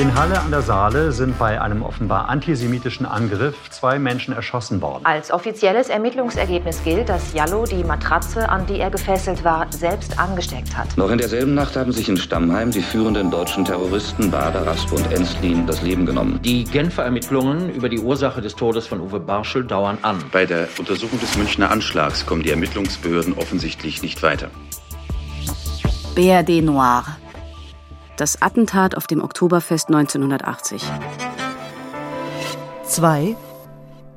In Halle an der Saale sind bei einem offenbar antisemitischen Angriff zwei Menschen erschossen worden. Als offizielles Ermittlungsergebnis gilt, dass Jallo die Matratze, an die er gefesselt war, selbst angesteckt hat. Noch in derselben Nacht haben sich in Stammheim die führenden deutschen Terroristen Bader, Raspe und Enslin das Leben genommen. Die Genfer Ermittlungen über die Ursache des Todes von Uwe Barschel dauern an. Bei der Untersuchung des Münchner Anschlags kommen die Ermittlungsbehörden offensichtlich nicht weiter. BRD Noir das Attentat auf dem Oktoberfest 1980. 2.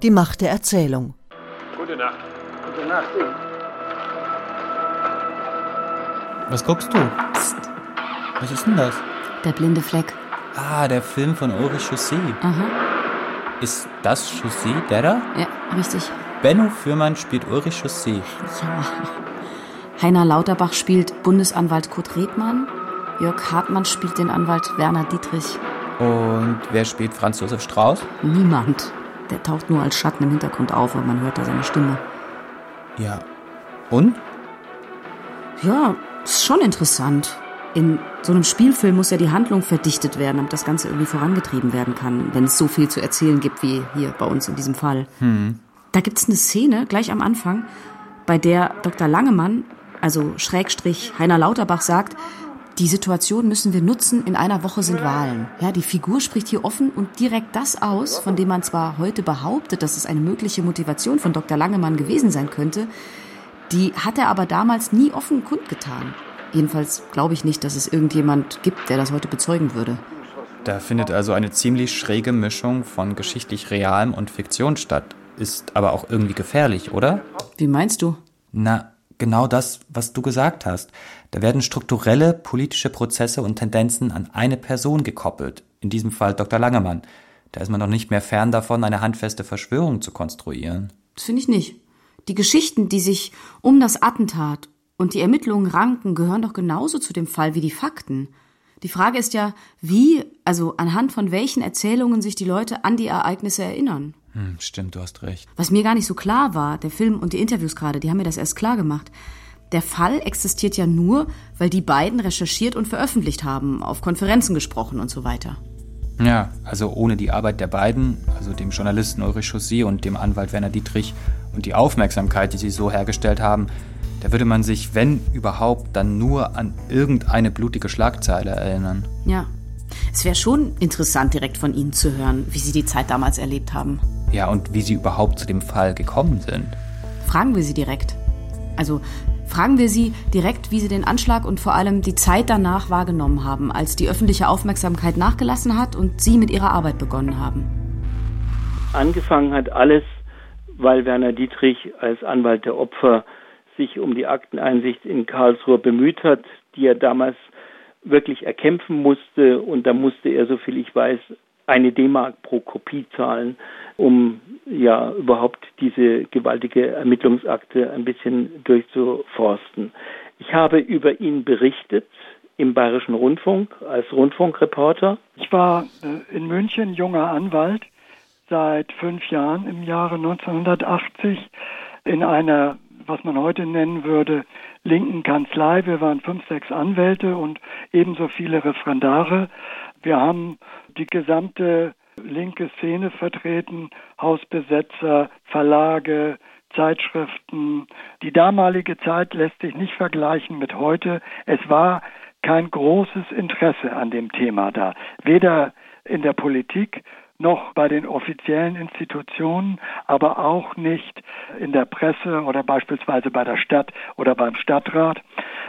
Die Macht der Erzählung. Gute Nacht. Gute Nacht. Was guckst du? Psst. Was ist denn das? Der blinde Fleck. Ah, der Film von Ulrich Chaussee. Aha. Ist das Chaussee, der da? Ja, richtig. Benno Fürmann spielt Ulrich Chaussee. Ja. Heiner Lauterbach spielt Bundesanwalt Kurt Redmann. Jörg Hartmann spielt den Anwalt Werner Dietrich. Und wer spielt Franz Josef Strauß? Niemand. Der taucht nur als Schatten im Hintergrund auf und man hört da seine Stimme. Ja. Und? Ja, ist schon interessant. In so einem Spielfilm muss ja die Handlung verdichtet werden, damit das Ganze irgendwie vorangetrieben werden kann, wenn es so viel zu erzählen gibt wie hier bei uns in diesem Fall. Hm. Da gibt es eine Szene gleich am Anfang, bei der Dr. Langemann, also Schrägstrich Heiner Lauterbach, sagt, die Situation müssen wir nutzen, in einer Woche sind Wahlen. Ja, die Figur spricht hier offen und direkt das aus, von dem man zwar heute behauptet, dass es eine mögliche Motivation von Dr. Langemann gewesen sein könnte, die hat er aber damals nie offen kundgetan. Jedenfalls glaube ich nicht, dass es irgendjemand gibt, der das heute bezeugen würde. Da findet also eine ziemlich schräge Mischung von geschichtlich Realem und Fiktion statt. Ist aber auch irgendwie gefährlich, oder? Wie meinst du? Na, genau das, was du gesagt hast. Da werden strukturelle politische Prozesse und Tendenzen an eine Person gekoppelt, in diesem Fall Dr. Langemann. Da ist man doch nicht mehr fern davon, eine handfeste Verschwörung zu konstruieren. Das finde ich nicht. Die Geschichten, die sich um das Attentat und die Ermittlungen ranken, gehören doch genauso zu dem Fall wie die Fakten. Die Frage ist ja, wie, also anhand von welchen Erzählungen sich die Leute an die Ereignisse erinnern. Hm, stimmt, du hast recht. Was mir gar nicht so klar war, der Film und die Interviews gerade, die haben mir das erst klar gemacht. Der Fall existiert ja nur, weil die beiden recherchiert und veröffentlicht haben, auf Konferenzen gesprochen und so weiter. Ja, also ohne die Arbeit der beiden, also dem Journalisten Ulrich Chaussy und dem Anwalt Werner Dietrich und die Aufmerksamkeit, die sie so hergestellt haben, da würde man sich, wenn überhaupt, dann nur an irgendeine blutige Schlagzeile erinnern. Ja. Es wäre schon interessant, direkt von Ihnen zu hören, wie Sie die Zeit damals erlebt haben. Ja, und wie Sie überhaupt zu dem Fall gekommen sind. Fragen wir Sie direkt. Also fragen wir Sie direkt, wie Sie den Anschlag und vor allem die Zeit danach wahrgenommen haben, als die öffentliche Aufmerksamkeit nachgelassen hat und Sie mit Ihrer Arbeit begonnen haben. Angefangen hat alles, weil Werner Dietrich als Anwalt der Opfer sich um die Akteneinsicht in Karlsruhe bemüht hat, die er damals wirklich erkämpfen musste. Und da musste er, soviel ich weiß, eine D-Mark pro Kopie zahlen, um ja überhaupt diese gewaltige Ermittlungsakte ein bisschen durchzuforsten. Ich habe über ihn berichtet im Bayerischen Rundfunk als Rundfunkreporter. Ich war äh, in München junger Anwalt seit fünf Jahren im Jahre 1980 in einer, was man heute nennen würde, linken Kanzlei. Wir waren fünf, sechs Anwälte und ebenso viele Referendare. Wir haben die gesamte linke Szene vertreten, Hausbesetzer, Verlage, Zeitschriften. Die damalige Zeit lässt sich nicht vergleichen mit heute. Es war kein großes Interesse an dem Thema da, weder in der Politik noch bei den offiziellen Institutionen, aber auch nicht in der Presse oder beispielsweise bei der Stadt oder beim Stadtrat.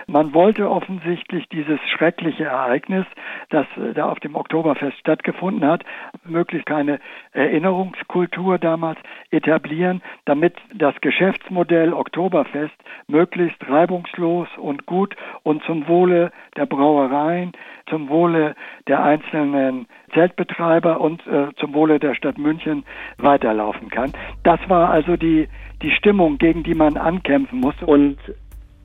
Man wollte offensichtlich dieses schreckliche Ereignis, das äh, da auf dem Oktoberfest stattgefunden hat, möglichst keine Erinnerungskultur damals etablieren, damit das Geschäftsmodell Oktoberfest möglichst reibungslos und gut und zum Wohle der Brauereien, zum Wohle der einzelnen Zeltbetreiber und äh, zum Wohle der Stadt München weiterlaufen kann. Das war also die, die Stimmung, gegen die man ankämpfen musste. Und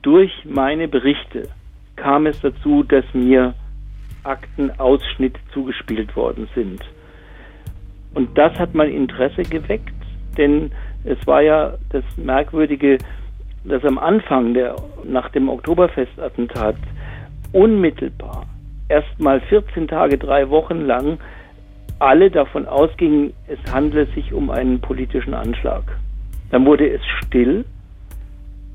durch meine Berichte kam es dazu, dass mir Aktenausschnitte zugespielt worden sind. Und das hat mein Interesse geweckt, denn es war ja das Merkwürdige, dass am Anfang der, nach dem Oktoberfestattentat unmittelbar erstmal 14 Tage, drei Wochen lang alle davon ausgingen, es handle sich um einen politischen Anschlag. Dann wurde es still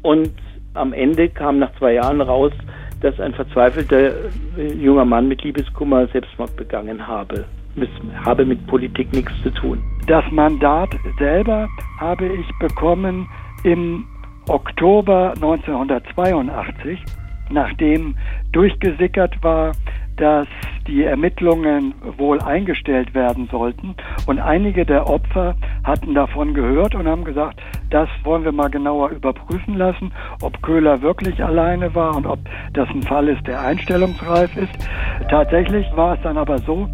und am Ende kam nach zwei Jahren raus, dass ein verzweifelter äh, junger Mann mit Liebeskummer Selbstmord begangen habe. Es habe mit Politik nichts zu tun. Das Mandat selber habe ich bekommen im Oktober 1982, nachdem durchgesickert war, dass die Ermittlungen wohl eingestellt werden sollten. Und einige der Opfer hatten davon gehört und haben gesagt, das wollen wir mal genauer überprüfen lassen, ob Köhler wirklich alleine war und ob das ein Fall ist, der einstellungsreif ist. Tatsächlich war es dann aber so,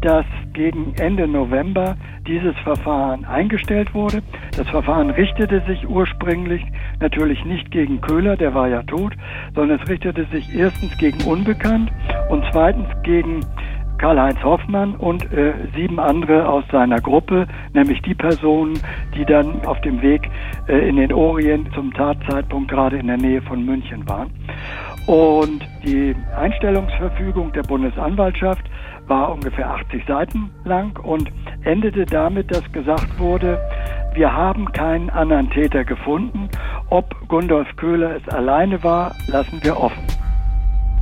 dass gegen Ende November dieses Verfahren eingestellt wurde. Das Verfahren richtete sich ursprünglich natürlich nicht gegen Köhler, der war ja tot, sondern es richtete sich erstens gegen Unbekannt und zweitens gegen Karl-Heinz Hoffmann und äh, sieben andere aus seiner Gruppe, nämlich die Personen, die dann auf dem Weg äh, in den Orient zum Tatzeitpunkt gerade in der Nähe von München waren. Und die Einstellungsverfügung der Bundesanwaltschaft war ungefähr 80 Seiten lang und endete damit, dass gesagt wurde, wir haben keinen anderen Täter gefunden. Ob Gundolf Köhler es alleine war, lassen wir offen.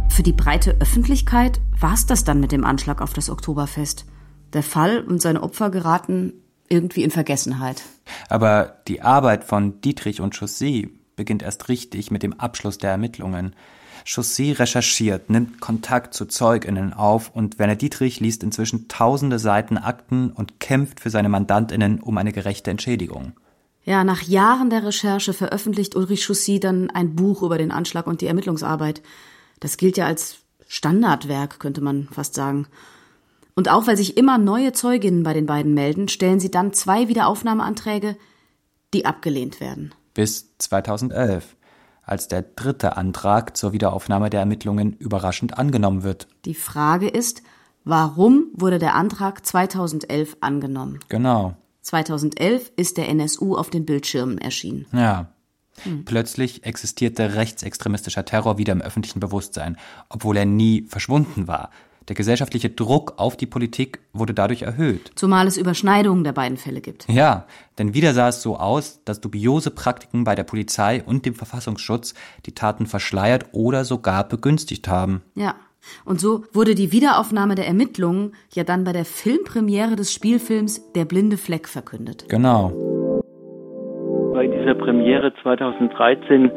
Für die breite Öffentlichkeit war es das dann mit dem Anschlag auf das Oktoberfest. Der Fall und seine Opfer geraten irgendwie in Vergessenheit. Aber die Arbeit von Dietrich und Chaussee beginnt erst richtig mit dem Abschluss der Ermittlungen. Chaussee recherchiert, nimmt Kontakt zu ZeugInnen auf und Werner Dietrich liest inzwischen tausende Seiten Akten und kämpft für seine MandantInnen um eine gerechte Entschädigung. Ja, nach Jahren der Recherche veröffentlicht Ulrich Chaussy dann ein Buch über den Anschlag und die Ermittlungsarbeit. Das gilt ja als Standardwerk, könnte man fast sagen. Und auch weil sich immer neue Zeuginnen bei den beiden melden, stellen sie dann zwei Wiederaufnahmeanträge, die abgelehnt werden. Bis 2011 als der dritte Antrag zur Wiederaufnahme der Ermittlungen überraschend angenommen wird. Die Frage ist, warum wurde der Antrag 2011 angenommen? Genau. 2011 ist der NSU auf den Bildschirmen erschienen. Ja. Hm. Plötzlich existierte rechtsextremistischer Terror wieder im öffentlichen Bewusstsein, obwohl er nie verschwunden war. Der gesellschaftliche Druck auf die Politik wurde dadurch erhöht. Zumal es Überschneidungen der beiden Fälle gibt. Ja, denn wieder sah es so aus, dass dubiose Praktiken bei der Polizei und dem Verfassungsschutz die Taten verschleiert oder sogar begünstigt haben. Ja. Und so wurde die Wiederaufnahme der Ermittlungen ja dann bei der Filmpremiere des Spielfilms Der blinde Fleck verkündet. Genau. Bei dieser Premiere 2013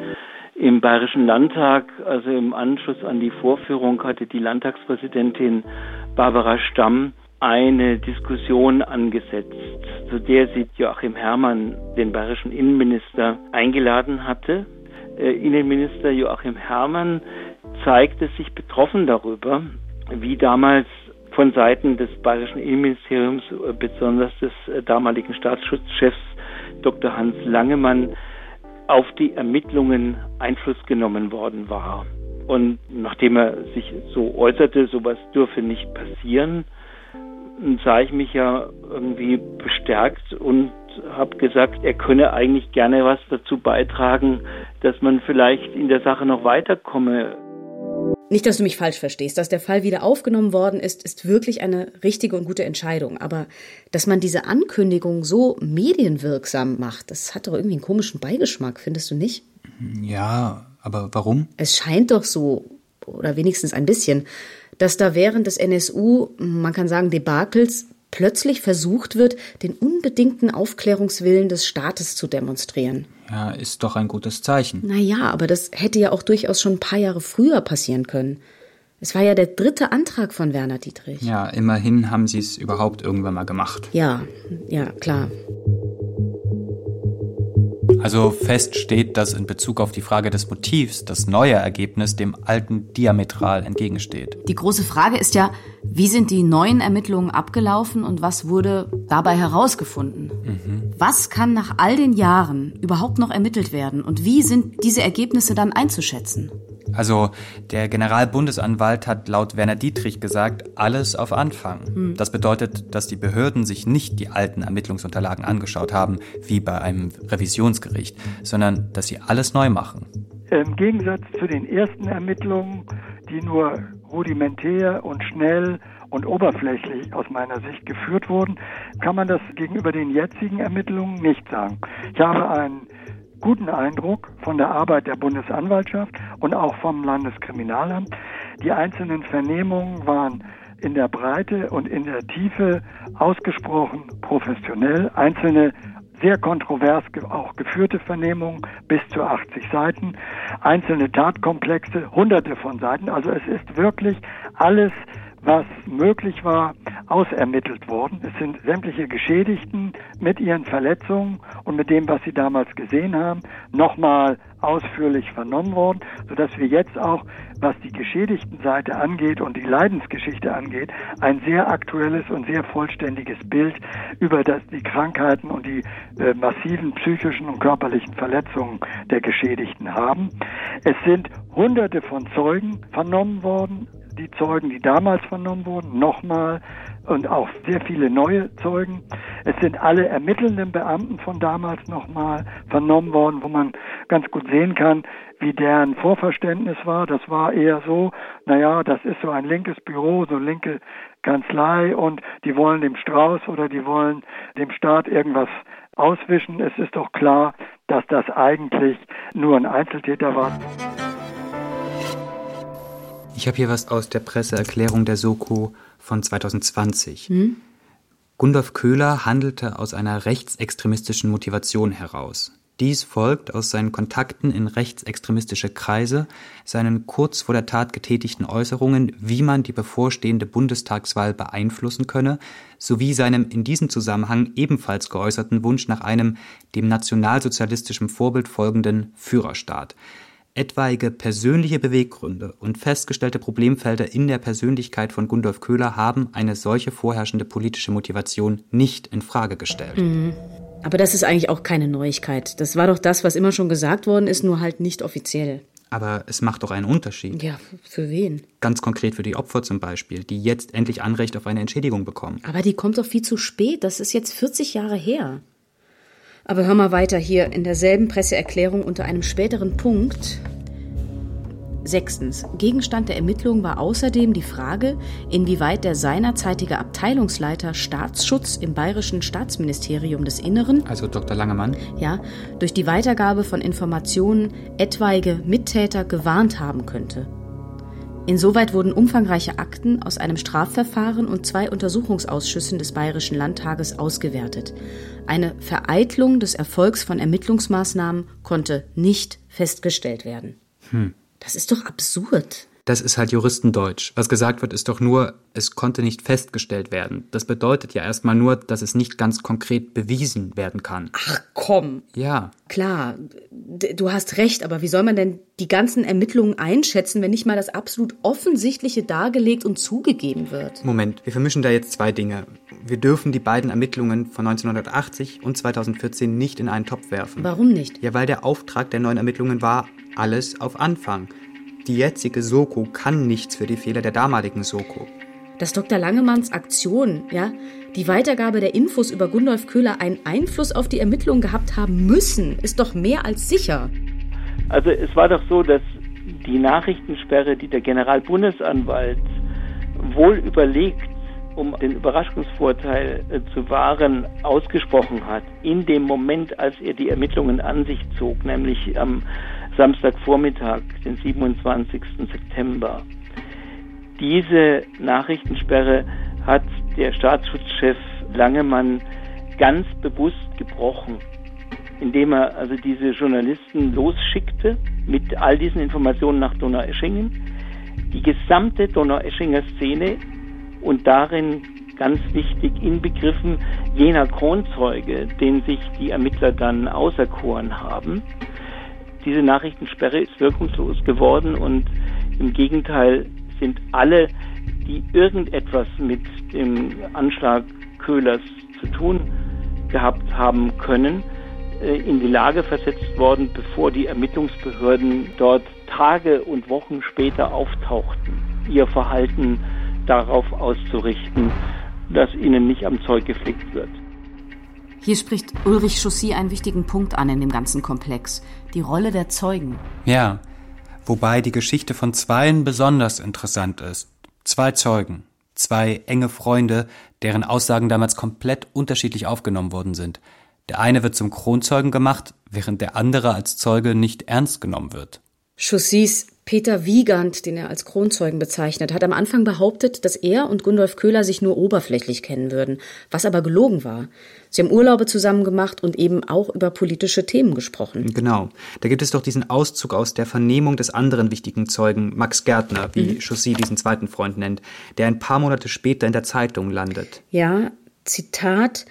im Bayerischen Landtag, also im Anschluss an die Vorführung, hatte die Landtagspräsidentin Barbara Stamm eine Diskussion angesetzt, zu der sie Joachim Herrmann, den bayerischen Innenminister, eingeladen hatte. Äh, Innenminister Joachim Herrmann zeigte sich betroffen darüber, wie damals von Seiten des bayerischen Innenministeriums, äh, besonders des äh, damaligen Staatsschutzchefs Dr. Hans Langemann, auf die Ermittlungen Einfluss genommen worden war. Und nachdem er sich so äußerte, sowas dürfe nicht passieren, sah ich mich ja irgendwie bestärkt und habe gesagt, er könne eigentlich gerne was dazu beitragen, dass man vielleicht in der Sache noch weiterkomme. Nicht, dass du mich falsch verstehst. Dass der Fall wieder aufgenommen worden ist, ist wirklich eine richtige und gute Entscheidung. Aber dass man diese Ankündigung so medienwirksam macht, das hat doch irgendwie einen komischen Beigeschmack, findest du nicht? Ja, aber warum? Es scheint doch so, oder wenigstens ein bisschen, dass da während des NSU, man kann sagen, Debakels, plötzlich versucht wird, den unbedingten Aufklärungswillen des Staates zu demonstrieren. Ja, ist doch ein gutes Zeichen. Naja, aber das hätte ja auch durchaus schon ein paar Jahre früher passieren können. Es war ja der dritte Antrag von Werner Dietrich. Ja, immerhin haben sie es überhaupt irgendwann mal gemacht. Ja, ja, klar. Also fest steht, dass in Bezug auf die Frage des Motivs das neue Ergebnis dem alten diametral entgegensteht. Die große Frage ist ja, wie sind die neuen Ermittlungen abgelaufen und was wurde dabei herausgefunden? Mhm. Was kann nach all den Jahren überhaupt noch ermittelt werden und wie sind diese Ergebnisse dann einzuschätzen? Also der Generalbundesanwalt hat laut Werner Dietrich gesagt, alles auf Anfang. Hm. Das bedeutet, dass die Behörden sich nicht die alten Ermittlungsunterlagen angeschaut haben, wie bei einem Revisionsgericht, sondern dass sie alles neu machen. Im Gegensatz zu den ersten Ermittlungen, die nur rudimentär und schnell und oberflächlich aus meiner Sicht geführt wurden, kann man das gegenüber den jetzigen Ermittlungen nicht sagen. Ich habe einen guten Eindruck von der Arbeit der Bundesanwaltschaft und auch vom Landeskriminalamt. Die einzelnen Vernehmungen waren in der Breite und in der Tiefe ausgesprochen professionell. Einzelne sehr kontrovers auch geführte Vernehmungen bis zu 80 Seiten, einzelne Tatkomplexe, hunderte von Seiten. Also es ist wirklich alles was möglich war, ausermittelt worden. Es sind sämtliche Geschädigten mit ihren Verletzungen und mit dem, was sie damals gesehen haben, nochmal ausführlich vernommen worden, sodass wir jetzt auch, was die Geschädigtenseite angeht und die Leidensgeschichte angeht, ein sehr aktuelles und sehr vollständiges Bild über das, die Krankheiten und die äh, massiven psychischen und körperlichen Verletzungen der Geschädigten haben. Es sind hunderte von Zeugen vernommen worden, die Zeugen, die damals vernommen wurden, nochmal und auch sehr viele neue Zeugen. Es sind alle ermittelnden Beamten von damals nochmal vernommen worden, wo man ganz gut sehen kann, wie deren Vorverständnis war. Das war eher so, naja, das ist so ein linkes Büro, so linke Kanzlei und die wollen dem Strauß oder die wollen dem Staat irgendwas auswischen. Es ist doch klar, dass das eigentlich nur ein Einzeltäter war. Ich habe hier was aus der Presseerklärung der Soko von 2020. Hm? Gundolf Köhler handelte aus einer rechtsextremistischen Motivation heraus. Dies folgt aus seinen Kontakten in rechtsextremistische Kreise, seinen kurz vor der Tat getätigten Äußerungen, wie man die bevorstehende Bundestagswahl beeinflussen könne, sowie seinem in diesem Zusammenhang ebenfalls geäußerten Wunsch nach einem dem nationalsozialistischen Vorbild folgenden Führerstaat. Etwaige persönliche Beweggründe und festgestellte Problemfelder in der Persönlichkeit von Gundolf Köhler haben eine solche vorherrschende politische Motivation nicht in Frage gestellt. Mhm. Aber das ist eigentlich auch keine Neuigkeit. Das war doch das, was immer schon gesagt worden ist, nur halt nicht offiziell. Aber es macht doch einen Unterschied. Ja, für wen? Ganz konkret für die Opfer zum Beispiel, die jetzt endlich Anrecht auf eine Entschädigung bekommen. Aber die kommt doch viel zu spät. Das ist jetzt 40 Jahre her. Aber hör mal weiter hier in derselben Presseerklärung unter einem späteren Punkt. Sechstens. Gegenstand der Ermittlung war außerdem die Frage, inwieweit der seinerzeitige Abteilungsleiter Staatsschutz im Bayerischen Staatsministerium des Inneren, also Dr. Langemann, ja, durch die Weitergabe von Informationen etwaige Mittäter gewarnt haben könnte. Insoweit wurden umfangreiche Akten aus einem Strafverfahren und zwei Untersuchungsausschüssen des Bayerischen Landtages ausgewertet. Eine Vereitlung des Erfolgs von Ermittlungsmaßnahmen konnte nicht festgestellt werden. Hm. Das ist doch absurd. Das ist halt Juristendeutsch. Was gesagt wird, ist doch nur, es konnte nicht festgestellt werden. Das bedeutet ja erstmal nur, dass es nicht ganz konkret bewiesen werden kann. Ach komm. Ja. Klar, du hast recht, aber wie soll man denn die ganzen Ermittlungen einschätzen, wenn nicht mal das absolut Offensichtliche dargelegt und zugegeben wird? Moment, wir vermischen da jetzt zwei Dinge. Wir dürfen die beiden Ermittlungen von 1980 und 2014 nicht in einen Topf werfen. Warum nicht? Ja, weil der Auftrag der neuen Ermittlungen war, alles auf Anfang. Die jetzige Soko kann nichts für die Fehler der damaligen Soko. Dass Dr. Langemanns Aktion, ja, die Weitergabe der Infos über Gundolf Köhler einen Einfluss auf die Ermittlungen gehabt haben müssen, ist doch mehr als sicher. Also es war doch so, dass die Nachrichtensperre, die der Generalbundesanwalt wohl überlegt, um den Überraschungsvorteil äh, zu wahren, ausgesprochen hat, in dem Moment, als er die Ermittlungen an sich zog, nämlich am Samstagvormittag, den 27. September. Diese Nachrichtensperre hat der Staatsschutzchef Langemann ganz bewusst gebrochen, indem er also diese Journalisten losschickte mit all diesen Informationen nach Donaueschingen, die gesamte Donaueschinger Szene und darin ganz wichtig inbegriffen jener Kronzeuge, den sich die Ermittler dann auserkoren haben, diese Nachrichtensperre ist wirkungslos geworden und im Gegenteil sind alle, die irgendetwas mit dem Anschlag Köhlers zu tun gehabt haben können, äh, in die Lage versetzt worden, bevor die Ermittlungsbehörden dort Tage und Wochen später auftauchten, ihr Verhalten darauf auszurichten, dass ihnen nicht am Zeug geflickt wird. Hier spricht Ulrich Chaussy einen wichtigen Punkt an in dem ganzen Komplex. Die Rolle der Zeugen. Ja. Wobei die Geschichte von zweien besonders interessant ist. Zwei Zeugen, zwei enge Freunde, deren Aussagen damals komplett unterschiedlich aufgenommen worden sind. Der eine wird zum Kronzeugen gemacht, während der andere als Zeuge nicht ernst genommen wird. Chaussys Peter Wiegand, den er als Kronzeugen bezeichnet, hat am Anfang behauptet, dass er und Gundolf Köhler sich nur oberflächlich kennen würden, was aber gelogen war. Sie haben Urlaube zusammen gemacht und eben auch über politische Themen gesprochen. Genau. Da gibt es doch diesen Auszug aus der Vernehmung des anderen wichtigen Zeugen, Max Gärtner, wie mhm. Chaussy diesen zweiten Freund nennt, der ein paar Monate später in der Zeitung landet. Ja, Zitat,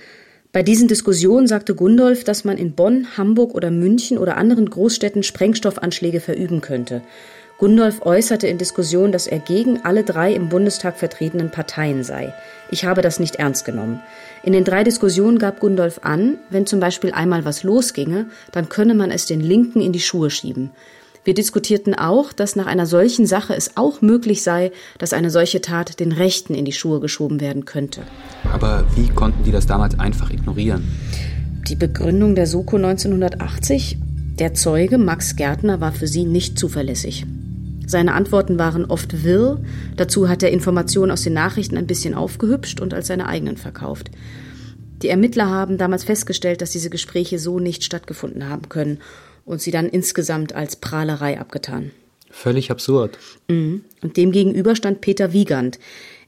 bei diesen Diskussionen sagte Gundolf, dass man in Bonn, Hamburg oder München oder anderen Großstädten Sprengstoffanschläge verüben könnte. Gundolf äußerte in Diskussionen, dass er gegen alle drei im Bundestag vertretenen Parteien sei. Ich habe das nicht ernst genommen. In den drei Diskussionen gab Gundolf an, wenn zum Beispiel einmal was losginge, dann könne man es den Linken in die Schuhe schieben. Wir diskutierten auch, dass nach einer solchen Sache es auch möglich sei, dass eine solche Tat den Rechten in die Schuhe geschoben werden könnte. Aber wie konnten die das damals einfach ignorieren? Die Begründung der Soko 1980? Der Zeuge Max Gärtner war für sie nicht zuverlässig. Seine Antworten waren oft wirr, dazu hat er Informationen aus den Nachrichten ein bisschen aufgehübscht und als seine eigenen verkauft. Die Ermittler haben damals festgestellt, dass diese Gespräche so nicht stattgefunden haben können und sie dann insgesamt als Prahlerei abgetan. Völlig absurd. Mhm. Und demgegenüber stand Peter Wiegand.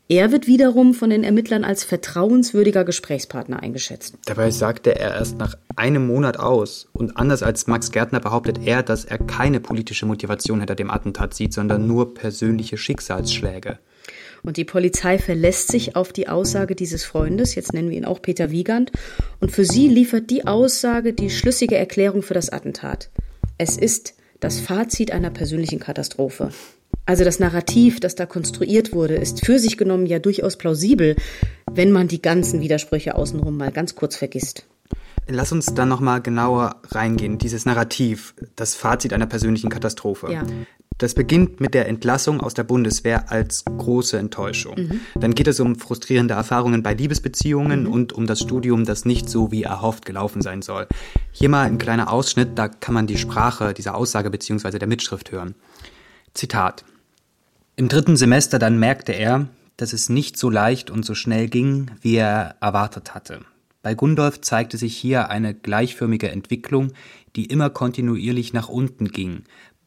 Er wird wiederum von den Ermittlern als vertrauenswürdiger Gesprächspartner eingeschätzt. Dabei sagte er erst nach einem Monat aus. Und anders als Max Gärtner behauptet er, dass er keine politische Motivation hinter dem Attentat sieht, sondern nur persönliche Schicksalsschläge. Und die Polizei verlässt sich auf die Aussage dieses Freundes, jetzt nennen wir ihn auch Peter Wiegand, und für sie liefert die Aussage die schlüssige Erklärung für das Attentat. Es ist das Fazit einer persönlichen Katastrophe. Also das Narrativ, das da konstruiert wurde, ist für sich genommen ja durchaus plausibel, wenn man die ganzen Widersprüche außenrum mal ganz kurz vergisst. Lass uns dann noch mal genauer reingehen. Dieses Narrativ, das Fazit einer persönlichen Katastrophe. Ja. Das beginnt mit der Entlassung aus der Bundeswehr als große Enttäuschung. Mhm. Dann geht es um frustrierende Erfahrungen bei Liebesbeziehungen mhm. und um das Studium, das nicht so wie erhofft gelaufen sein soll. Hier mal ein kleiner Ausschnitt, da kann man die Sprache dieser Aussage bzw. der Mitschrift hören. Zitat. Im dritten Semester dann merkte er, dass es nicht so leicht und so schnell ging, wie er erwartet hatte. Bei Gundolf zeigte sich hier eine gleichförmige Entwicklung, die immer kontinuierlich nach unten ging,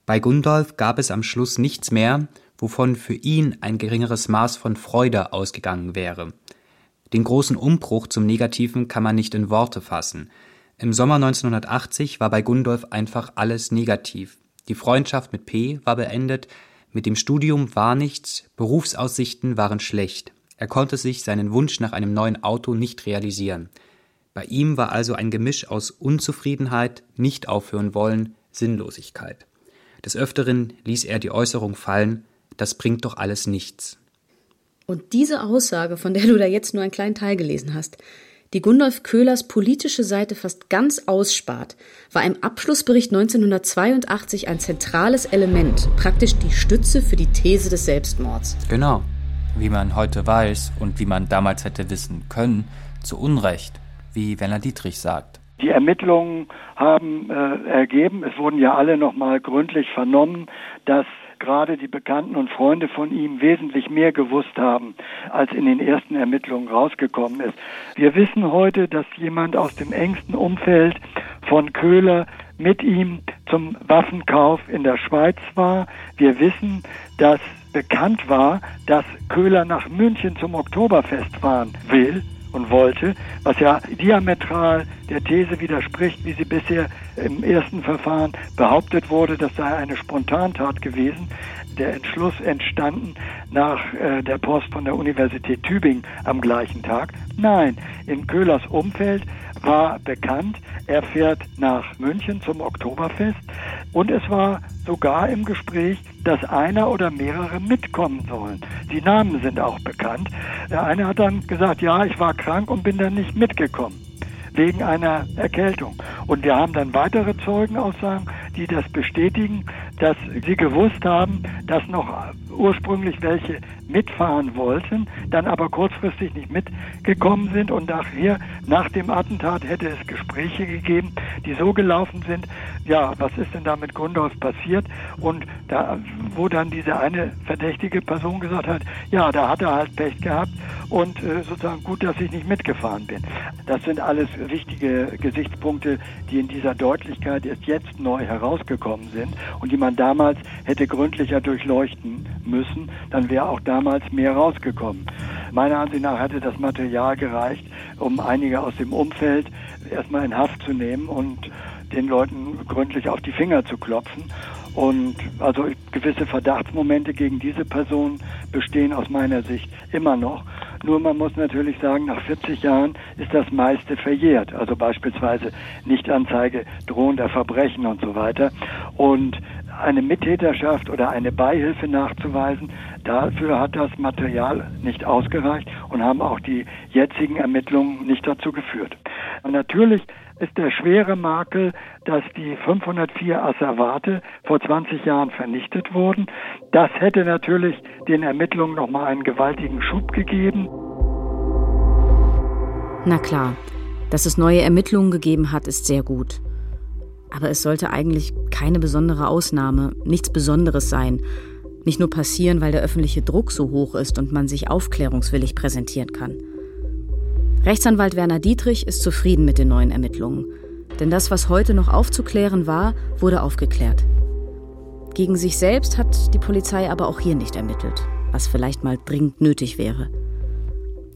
bei Gundolf gab es am Schluss nichts mehr, wovon für ihn ein geringeres Maß von Freude ausgegangen wäre. Den großen Umbruch zum Negativen kann man nicht in Worte fassen. Im Sommer 1980 war bei Gundolf einfach alles negativ. Die Freundschaft mit P war beendet, mit dem Studium war nichts, Berufsaussichten waren schlecht. Er konnte sich seinen Wunsch nach einem neuen Auto nicht realisieren. Bei ihm war also ein Gemisch aus Unzufriedenheit, nicht aufhören wollen, Sinnlosigkeit. Des Öfteren ließ er die Äußerung fallen, das bringt doch alles nichts. Und diese Aussage, von der du da jetzt nur einen kleinen Teil gelesen hast, die Gundolf Köhlers politische Seite fast ganz ausspart, war im Abschlussbericht 1982 ein zentrales Element, praktisch die Stütze für die These des Selbstmords. Genau. Wie man heute weiß und wie man damals hätte wissen können, zu Unrecht, wie Werner Dietrich sagt. Die Ermittlungen haben äh, ergeben, es wurden ja alle nochmal gründlich vernommen, dass gerade die Bekannten und Freunde von ihm wesentlich mehr gewusst haben, als in den ersten Ermittlungen rausgekommen ist. Wir wissen heute, dass jemand aus dem engsten Umfeld von Köhler mit ihm zum Waffenkauf in der Schweiz war. Wir wissen, dass bekannt war, dass Köhler nach München zum Oktoberfest fahren will und wollte, was ja diametral der These widerspricht, wie sie bisher im ersten Verfahren behauptet wurde, das sei eine Spontantat gewesen. Der Entschluss entstanden nach äh, der Post von der Universität Tübingen am gleichen Tag. Nein, in Köhlers Umfeld war bekannt, er fährt nach München zum Oktoberfest und es war sogar im Gespräch, dass einer oder mehrere mitkommen sollen. Die Namen sind auch bekannt. Der eine hat dann gesagt, ja, ich war krank und bin dann nicht mitgekommen wegen einer Erkältung. Und wir haben dann weitere Zeugenaussagen, die das bestätigen, dass sie gewusst haben, dass noch ursprünglich welche mitfahren wollten, dann aber kurzfristig nicht mitgekommen sind und nachher, nach dem Attentat, hätte es Gespräche gegeben, die so gelaufen sind, ja, was ist denn da mit Gundolf passiert? Und da, wo dann diese eine verdächtige Person gesagt hat, ja, da hat er halt Pech gehabt und äh, sozusagen gut, dass ich nicht mitgefahren bin. Das sind alles wichtige Gesichtspunkte, die in dieser Deutlichkeit erst jetzt neu herausgekommen sind und die man damals hätte gründlicher durchleuchten müssen. Dann wäre auch damals mehr rausgekommen. Meiner Ansicht nach hätte das Material gereicht, um einige aus dem Umfeld erstmal in Haft zu nehmen und den Leuten gründlich auf die Finger zu klopfen. Und also gewisse Verdachtsmomente gegen diese Person bestehen aus meiner Sicht immer noch. Nur man muss natürlich sagen, nach 40 Jahren ist das meiste verjährt. Also beispielsweise Nichtanzeige drohender Verbrechen und so weiter. Und eine Mittäterschaft oder eine Beihilfe nachzuweisen, dafür hat das Material nicht ausgereicht und haben auch die jetzigen Ermittlungen nicht dazu geführt. Natürlich ist der schwere Makel, dass die 504 Asservate vor 20 Jahren vernichtet wurden. Das hätte natürlich den Ermittlungen nochmal einen gewaltigen Schub gegeben. Na klar, dass es neue Ermittlungen gegeben hat, ist sehr gut. Aber es sollte eigentlich keine besondere Ausnahme, nichts Besonderes sein. Nicht nur passieren, weil der öffentliche Druck so hoch ist und man sich aufklärungswillig präsentieren kann. Rechtsanwalt Werner Dietrich ist zufrieden mit den neuen Ermittlungen. Denn das, was heute noch aufzuklären war, wurde aufgeklärt. Gegen sich selbst hat die Polizei aber auch hier nicht ermittelt, was vielleicht mal dringend nötig wäre.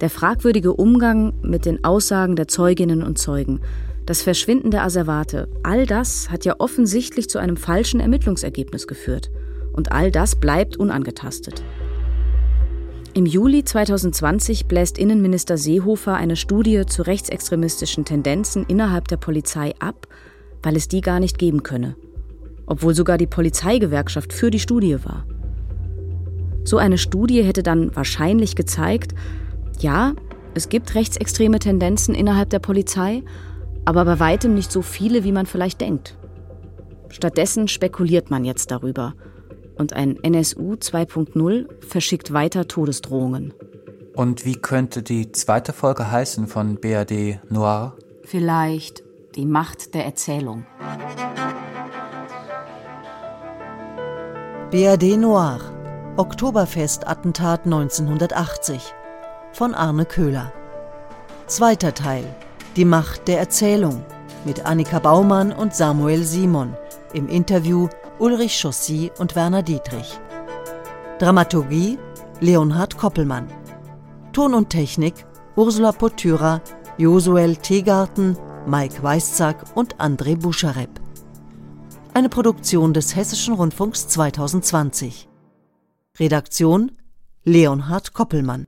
Der fragwürdige Umgang mit den Aussagen der Zeuginnen und Zeugen, das Verschwinden der Asservate, all das hat ja offensichtlich zu einem falschen Ermittlungsergebnis geführt. Und all das bleibt unangetastet. Im Juli 2020 bläst Innenminister Seehofer eine Studie zu rechtsextremistischen Tendenzen innerhalb der Polizei ab, weil es die gar nicht geben könne. Obwohl sogar die Polizeigewerkschaft für die Studie war. So eine Studie hätte dann wahrscheinlich gezeigt, ja, es gibt rechtsextreme Tendenzen innerhalb der Polizei, aber bei weitem nicht so viele, wie man vielleicht denkt. Stattdessen spekuliert man jetzt darüber – und ein NSU 2.0 verschickt weiter Todesdrohungen. Und wie könnte die zweite Folge heißen von BRD Noir? Vielleicht die Macht der Erzählung. BRD Noir Oktoberfest-Attentat 1980 von Arne Köhler. Zweiter Teil Die Macht der Erzählung mit Annika Baumann und Samuel Simon im Interview Ulrich Chaussy und Werner Dietrich. Dramaturgie Leonhard Koppelmann. Ton und Technik Ursula Potyra, Josuel Tegarten, Mike Weißzack und André Buscharep. Eine Produktion des Hessischen Rundfunks 2020. Redaktion Leonhard Koppelmann